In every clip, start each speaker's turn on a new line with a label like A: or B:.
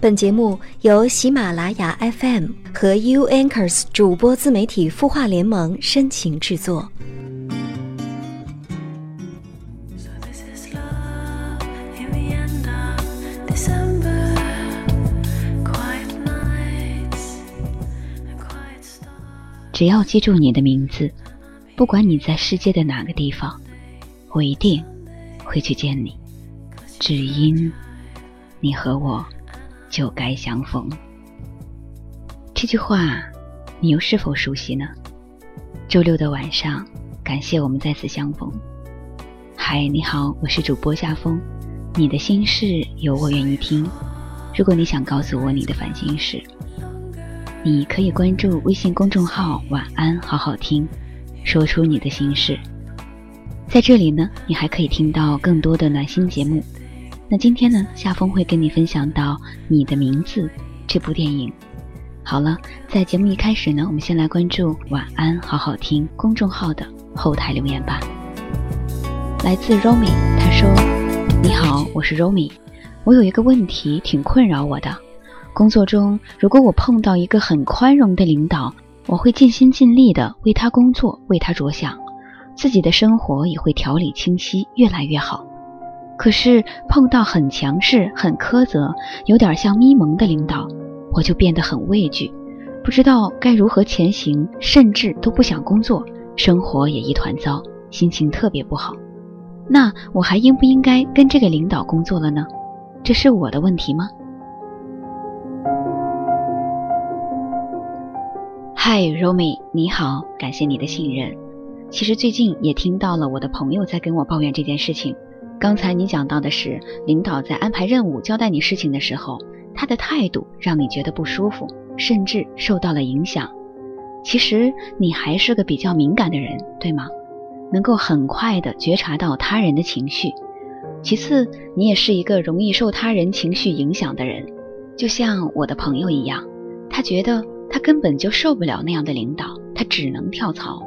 A: 本节目由喜马拉雅 FM 和 U Anchors 主播自媒体孵化联盟深情制作。
B: 只要记住你的名字，不管你在世界的哪个地方，我一定会去见你。只因你和我就该相逢。这句话，你又是否熟悉呢？周六的晚上，感谢我们再次相逢。嗨，你好，我是主播夏风。你的心事有我愿意听。如果你想告诉我你的烦心事。你可以关注微信公众号“晚安好好听”，说出你的心事。在这里呢，你还可以听到更多的暖心节目。那今天呢，夏风会跟你分享到《你的名字》这部电影。好了，在节目一开始呢，我们先来关注“晚安好好听”公众号的后台留言吧。来自 Romy，他说：“你好，我是 Romy，我有一个问题挺困扰我的。”工作中，如果我碰到一个很宽容的领导，我会尽心尽力的为他工作，为他着想，自己的生活也会条理清晰，越来越好。可是碰到很强势、很苛责、有点像咪蒙的领导，我就变得很畏惧，不知道该如何前行，甚至都不想工作，生活也一团糟，心情特别不好。那我还应不应该跟这个领导工作了呢？这是我的问题吗？嗨，Romy，你好，感谢你的信任。其实最近也听到了我的朋友在跟我抱怨这件事情。刚才你讲到的是，领导在安排任务、交代你事情的时候，他的态度让你觉得不舒服，甚至受到了影响。其实你还是个比较敏感的人，对吗？能够很快的觉察到他人的情绪。其次，你也是一个容易受他人情绪影响的人，就像我的朋友一样，他觉得。他根本就受不了那样的领导，他只能跳槽。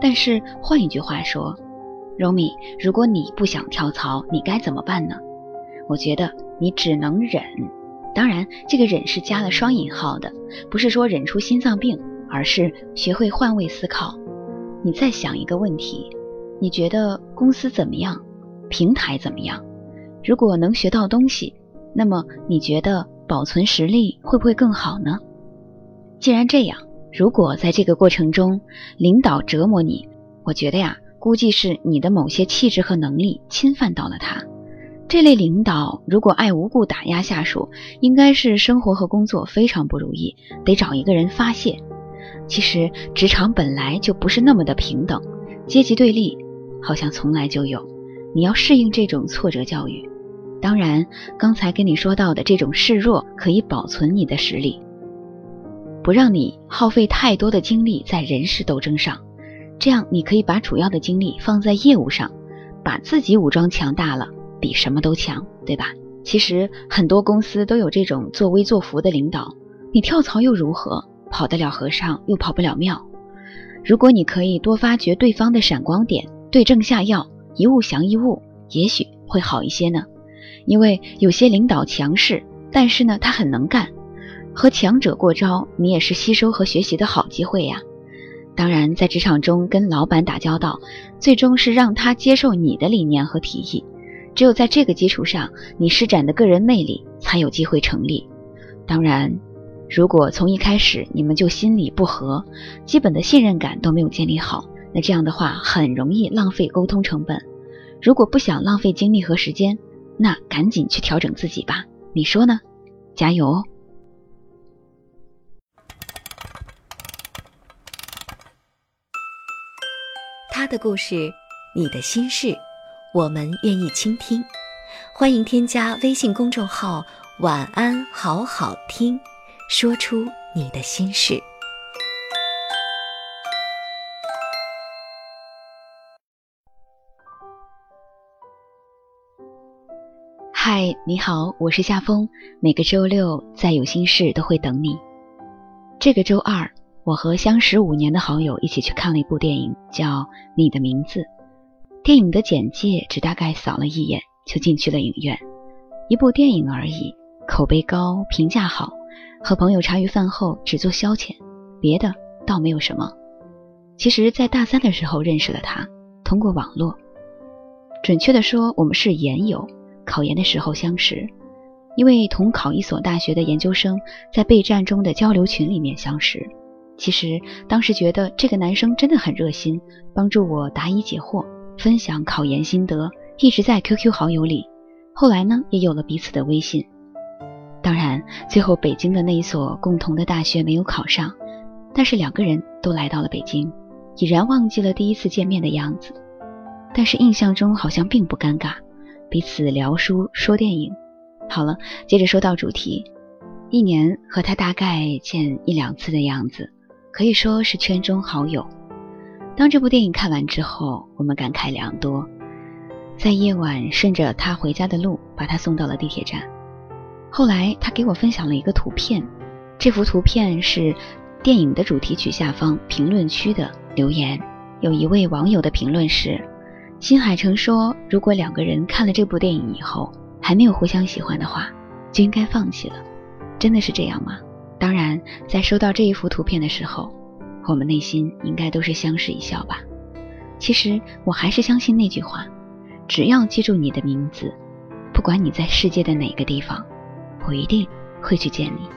B: 但是换一句话说，Romy，如果你不想跳槽，你该怎么办呢？我觉得你只能忍。当然，这个忍是加了双引号的，不是说忍出心脏病，而是学会换位思考。你再想一个问题：你觉得公司怎么样？平台怎么样？如果能学到东西，那么你觉得保存实力会不会更好呢？既然这样，如果在这个过程中领导折磨你，我觉得呀，估计是你的某些气质和能力侵犯到了他。这类领导如果爱无故打压下属，应该是生活和工作非常不如意，得找一个人发泄。其实职场本来就不是那么的平等，阶级对立好像从来就有。你要适应这种挫折教育。当然，刚才跟你说到的这种示弱，可以保存你的实力。不让你耗费太多的精力在人事斗争上，这样你可以把主要的精力放在业务上，把自己武装强大了，比什么都强，对吧？其实很多公司都有这种作威作福的领导，你跳槽又如何？跑得了和尚又跑不了庙。如果你可以多发掘对方的闪光点，对症下药，一物降一物，也许会好一些呢。因为有些领导强势，但是呢，他很能干。和强者过招，你也是吸收和学习的好机会呀。当然，在职场中跟老板打交道，最终是让他接受你的理念和提议。只有在这个基础上，你施展的个人魅力才有机会成立。当然，如果从一开始你们就心里不和，基本的信任感都没有建立好，那这样的话很容易浪费沟通成本。如果不想浪费精力和时间，那赶紧去调整自己吧。你说呢？加油
A: 的故事，你的心事，我们愿意倾听。欢迎添加微信公众号“晚安好好听”，说出你的心事。
B: 嗨，你好，我是夏风。每个周六在有心事都会等你。这个周二。我和相识五年的好友一起去看了一部电影，叫《你的名字》。电影的简介只大概扫了一眼就进去了影院。一部电影而已，口碑高，评价好，和朋友茶余饭后只做消遣，别的倒没有什么。其实，在大三的时候认识了他，通过网络，准确的说，我们是研友，考研的时候相识，因为同考一所大学的研究生在备战中的交流群里面相识。其实当时觉得这个男生真的很热心，帮助我答疑解惑，分享考研心得，一直在 QQ 好友里。后来呢，也有了彼此的微信。当然，最后北京的那一所共同的大学没有考上，但是两个人都来到了北京，已然忘记了第一次见面的样子。但是印象中好像并不尴尬，彼此聊书说电影。好了，接着说到主题，一年和他大概见一两次的样子，可以说是圈中好友。当这部电影看完之后，我们感慨良多。在夜晚顺着他回家的路，把他送到了地铁站。后来他给我分享了一个图片，这幅图片是电影的主题曲下方评论区的留言。有一位网友的评论是：新海诚说，如果两个人看了这部电影以后还没有互相喜欢的话，就应该放弃了。真的是这样吗？在收到这一幅图片的时候，我们内心应该都是相视一笑吧。其实我还是相信那句话。只要记住你的名字，不管你在世界的哪个地方，我一定会去见你，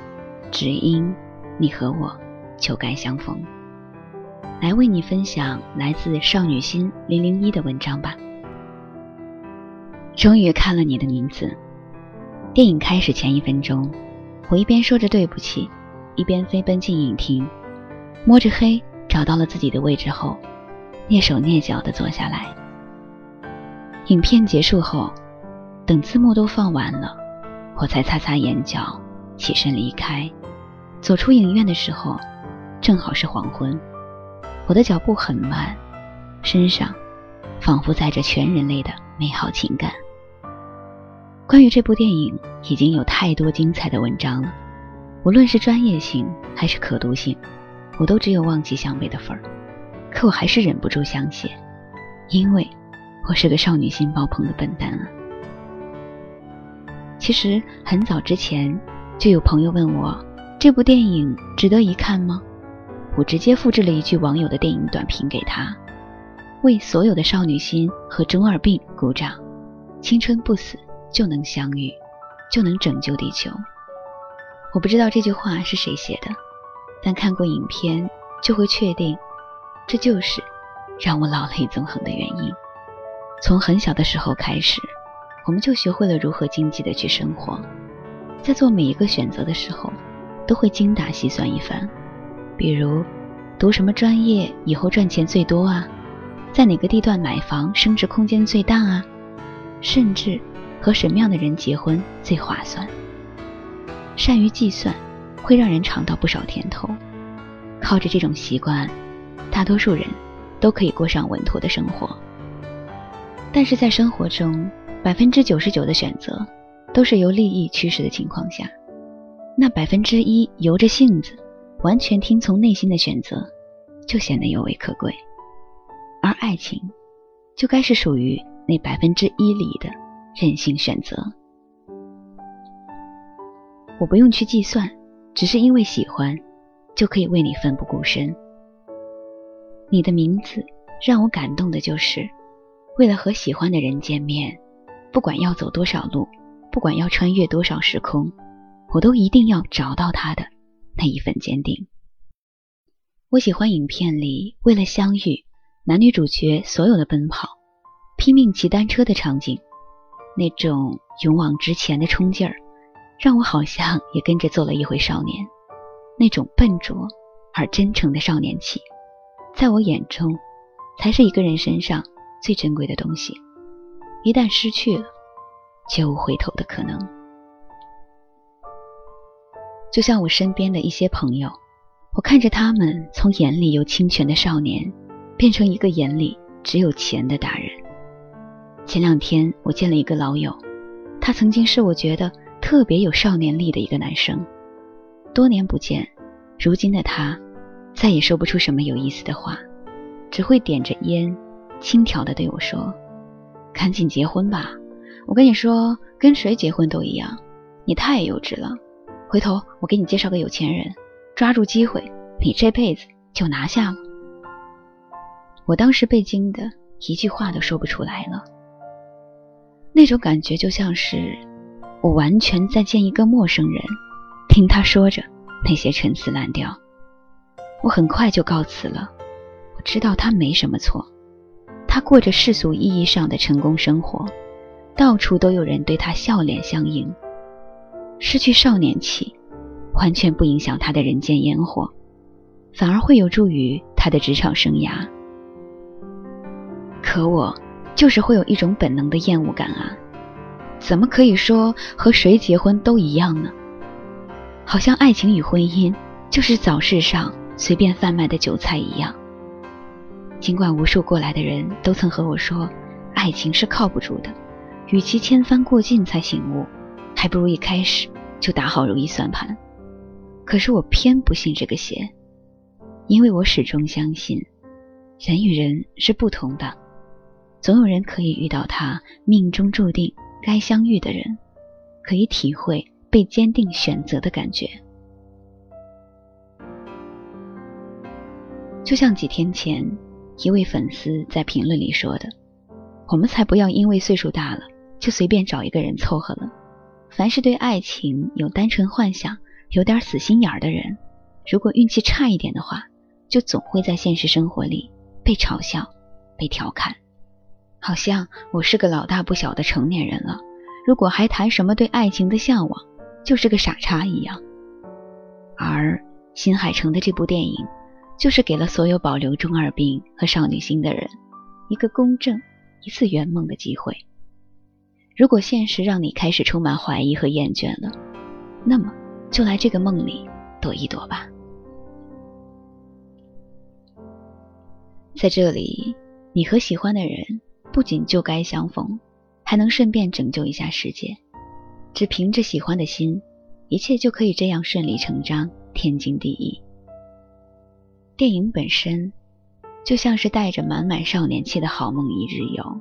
B: 只因你和我就该相逢。来为你分享来自少女心零零一的文章吧。终于看了你的名字。电影开始前一分钟，我一边说着对不起，一边飞奔进影厅，摸着黑找到了自己的位置后，蹑手蹑脚地坐下来。影片结束后，等字幕都放完了，我才擦擦眼角，起身离开。走出影院的时候，正好是黄昏。我的脚步很慢，身上仿佛载着全人类的美好情感。关于这部电影，已经有太多精彩的文章了，无论是专业性还是可读性，我都只有望其项背的份儿。可我还是忍不住想写，因为。我是个少女心爆棚的笨蛋啊！其实很早之前就有朋友问我，这部电影值得一看吗？我直接复制了一句网友的电影短评给他：为所有的少女心和中二病鼓掌！青春不死就能相遇，就能拯救地球。我不知道这句话是谁写的，但看过影片就会确定，这就是让我老泪纵横的原因。从很小的时候开始，我们就学会了如何经济的去生活，在做每一个选择的时候，都会精打细算一番。比如，读什么专业以后赚钱最多啊？在哪个地段买房升值空间最大啊？甚至和什么样的人结婚最划算？善于计算，会让人尝到不少甜头。靠着这种习惯，大多数人都可以过上稳妥的生活。但是在生活中，百分之九十九的选择都是由利益驱使的情况下，那百分之一由着性子、完全听从内心的选择，就显得尤为可贵。而爱情，就该是属于那百分之一里的任性选择。我不用去计算，只是因为喜欢，就可以为你奋不顾身。你的名字让我感动的就是。为了和喜欢的人见面，不管要走多少路，不管要穿越多少时空，我都一定要找到他的那一份坚定。我喜欢影片里为了相遇，男女主角所有的奔跑、拼命骑单车的场景，那种勇往直前的冲劲儿，让我好像也跟着做了一回少年。那种笨拙而真诚的少年气，在我眼中，才是一个人身上。最珍贵的东西，一旦失去了，绝无回头的可能。就像我身边的一些朋友，我看着他们从眼里有清泉的少年，变成一个眼里只有钱的大人。前两天我见了一个老友，他曾经是我觉得特别有少年力的一个男生。多年不见，如今的他再也说不出什么有意思的话，只会点着烟。轻佻的对我说：“赶紧结婚吧，我跟你说，跟谁结婚都一样，你太幼稚了。回头我给你介绍个有钱人，抓住机会，你这辈子就拿下了。我当时被惊得一句话都说不出来了，那种感觉就像是我完全在见一个陌生人，听他说着那些陈词滥调。我很快就告辞了。我知道他没什么错，他过着世俗意义上的成功生活，到处都有人对他笑脸相迎。失去少年气，完全不影响他的人间烟火，反而会有助于他的职场生涯。可我就是会有一种本能的厌恶感啊！怎么可以说和谁结婚都一样呢？好像爱情与婚姻就是早市上。随便贩卖的韭菜一样。尽管无数过来的人都曾和我说，爱情是靠不住的，与其千帆过尽才醒悟，还不如一开始就打好如意算盘。可是我偏不信这个邪，因为我始终相信，人与人是不同的，总有人可以遇到他命中注定该相遇的人，可以体会被坚定选择的感觉。就像几天前一位粉丝在评论里说的：“我们才不要因为岁数大了就随便找一个人凑合了。凡是对爱情有单纯幻想、有点死心眼儿的人，如果运气差一点的话，就总会在现实生活里被嘲笑、被调侃，好像我是个老大不小的成年人了，如果还谈什么对爱情的向往，就是个傻叉一样。”而新海诚的这部电影。就是给了所有保留中二病和少女心的人一个公正、一次圆梦的机会。如果现实让你开始充满怀疑和厌倦了，那么就来这个梦里躲一躲吧。在这里，你和喜欢的人不仅就该相逢，还能顺便拯救一下世界。只凭着喜欢的心，一切就可以这样顺理成章、天经地义。电影本身就像是带着满满少年气的好梦一日游，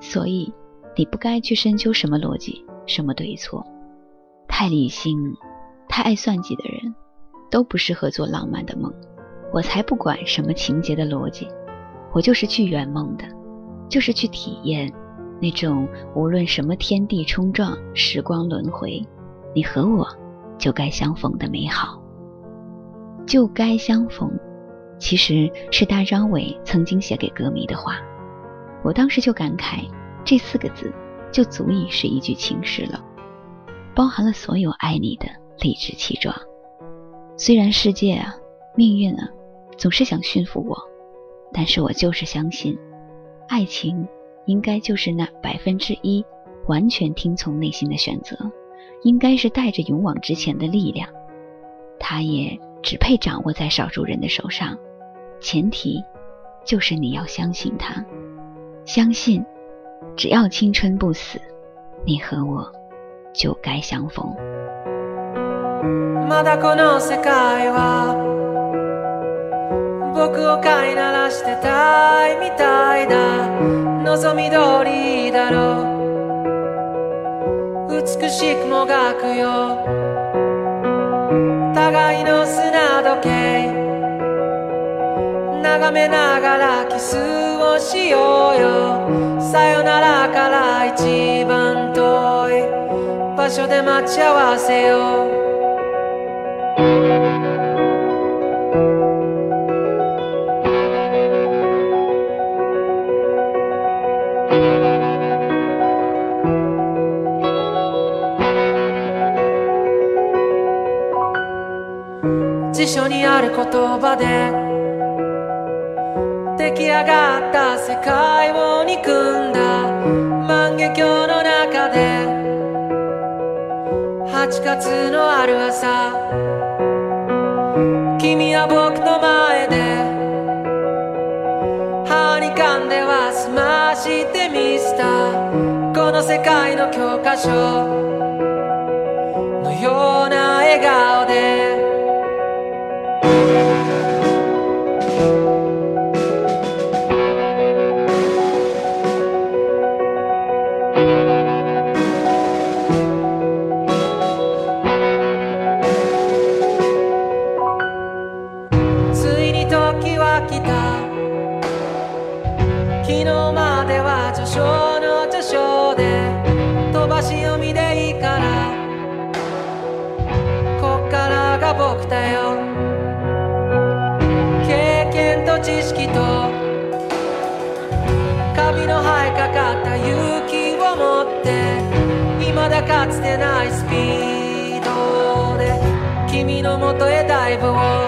B: 所以你不该去深究什么逻辑、什么对错。太理性、太爱算计的人，都不适合做浪漫的梦。我才不管什么情节的逻辑，我就是去圆梦的，就是去体验那种无论什么天地冲撞、时光轮回，你和我就该相逢的美好，就该相逢。其实是大张伟曾经写给歌迷的话，我当时就感慨，这四个字就足以是一句情诗了，包含了所有爱你的理直气壮。虽然世界啊，命运啊，总是想驯服我，但是我就是相信，爱情应该就是那百分之一完全听从内心的选择，应该是带着勇往直前的力量，它也只配掌握在少数人的手上。前提就是你要相信他，相信只要青春不死，你和我就该相逢。まだこの世界は僕を飼いならしてたいみたいだ 望み通りだろう。美しくもがくよ。互いの砂時計。眺めながらキスをしようよ。さよならから一番遠い場所で待ち合わせよう。る言葉で出来上がった世界を憎んだ万華鏡の中で8月のある朝君は僕の前で歯に噛んでは済ましてみせたこの世界の教科書のような笑顔。
C: 僕だよ経験と知識と髪の生えかかった勇気を持って未だかつてないスピードで君のもとへダイブを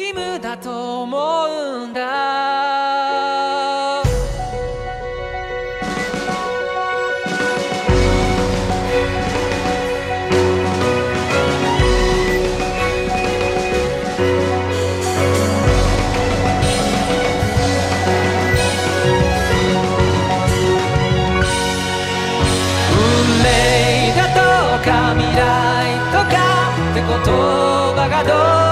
C: 義務だと思うんだ。運命だとか未来とかって言葉がどれ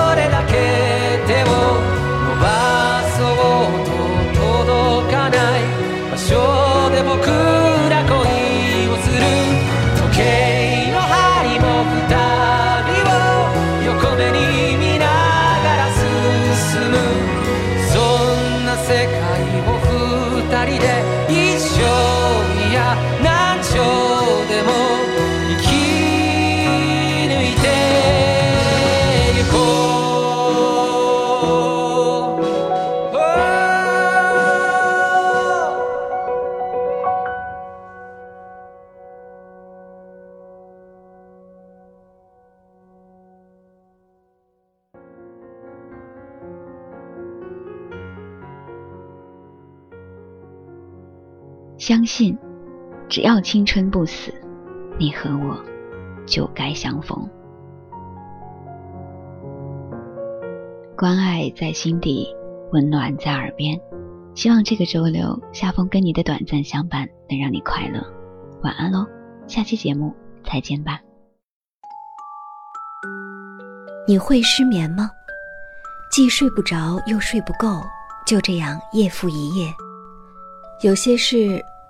B: 相信，只要青春不死，你和我就该相逢。关爱在心底，温暖在耳边。希望这个周六夏风跟你的短暂相伴能让你快乐。晚安喽，下期节目再见吧。
A: 你会失眠吗？既睡不着又睡不够，就这样夜复一夜。有些事，